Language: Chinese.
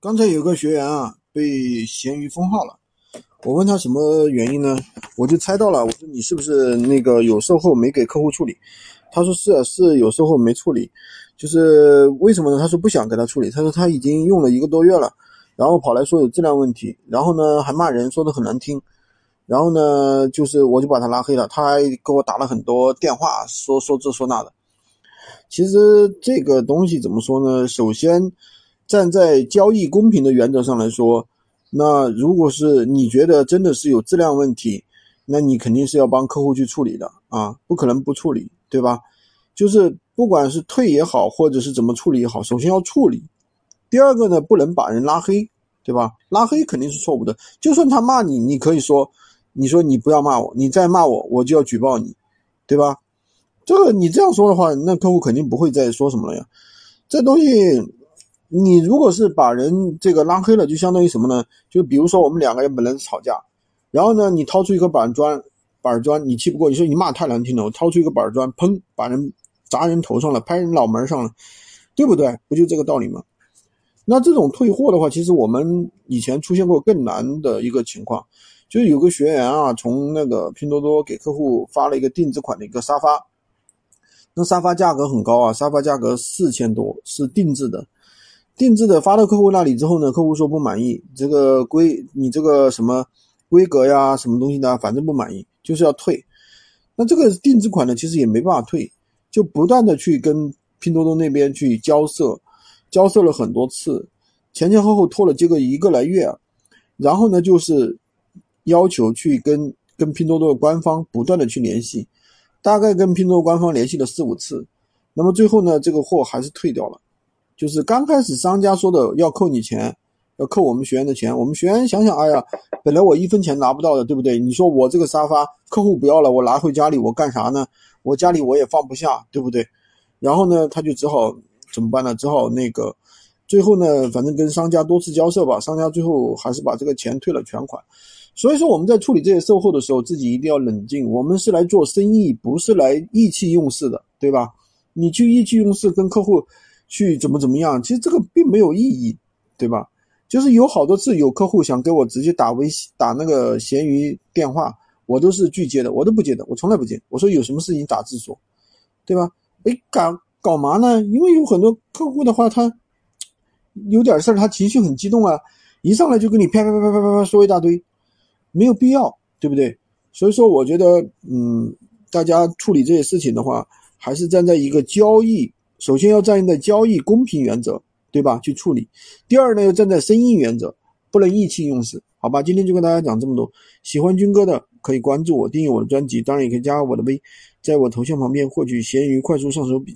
刚才有个学员啊，被闲鱼封号了。我问他什么原因呢？我就猜到了。我说你是不是那个有售后没给客户处理？他说是，啊是有售后没处理。就是为什么呢？他说不想给他处理。他说他已经用了一个多月了，然后跑来说有质量问题，然后呢还骂人，说的很难听。然后呢，就是我就把他拉黑了。他还给我打了很多电话，说说这说那的。其实这个东西怎么说呢？首先。站在交易公平的原则上来说，那如果是你觉得真的是有质量问题，那你肯定是要帮客户去处理的啊，不可能不处理，对吧？就是不管是退也好，或者是怎么处理也好，首先要处理。第二个呢，不能把人拉黑，对吧？拉黑肯定是错误的。就算他骂你，你可以说，你说你不要骂我，你再骂我，我就要举报你，对吧？这个你这样说的话，那客户肯定不会再说什么了呀。这东西。你如果是把人这个拉黑了，就相当于什么呢？就比如说我们两个人本来是吵架，然后呢，你掏出一个板砖，板砖你气不过，你说你骂太难听了，我掏出一个板砖，砰，把人砸人头上了，拍人脑门上了，对不对？不就这个道理吗？那这种退货的话，其实我们以前出现过更难的一个情况，就是有个学员啊，从那个拼多多给客户发了一个定制款的一个沙发，那沙发价格很高啊，沙发价格四千多，是定制的。定制的发到客户那里之后呢，客户说不满意，这个规你这个什么规格呀，什么东西的，反正不满意，就是要退。那这个定制款呢，其实也没办法退，就不断的去跟拼多多那边去交涉，交涉了很多次，前前后后拖了这个一个来月，然后呢，就是要求去跟跟拼多多的官方不断的去联系，大概跟拼多多官方联系了四五次，那么最后呢，这个货还是退掉了。就是刚开始商家说的要扣你钱，要扣我们学员的钱。我们学员想想，哎呀，本来我一分钱拿不到的，对不对？你说我这个沙发客户不要了，我拿回家里我干啥呢？我家里我也放不下，对不对？然后呢，他就只好怎么办呢？只好那个，最后呢，反正跟商家多次交涉吧，商家最后还是把这个钱退了全款。所以说我们在处理这些售后的时候，自己一定要冷静。我们是来做生意，不是来意气用事的，对吧？你去意气用事跟客户。去怎么怎么样？其实这个并没有意义，对吧？就是有好多次有客户想给我直接打微信、打那个闲鱼电话，我都是拒接的，我都不接的，我从来不接。我说有什么事情打字说，对吧？哎，搞搞嘛呢？因为有很多客户的话，他有点事儿，他情绪很激动啊，一上来就跟你啪啪啪啪啪啪说一大堆，没有必要，对不对？所以说，我觉得，嗯，大家处理这些事情的话，还是站在一个交易。首先要站在交易公平原则，对吧？去处理。第二呢，要站在生意原则，不能意气用事，好吧？今天就跟大家讲这么多。喜欢军哥的可以关注我，订阅我的专辑，当然也可以加我的微，在我头像旁边获取闲鱼快速上手笔。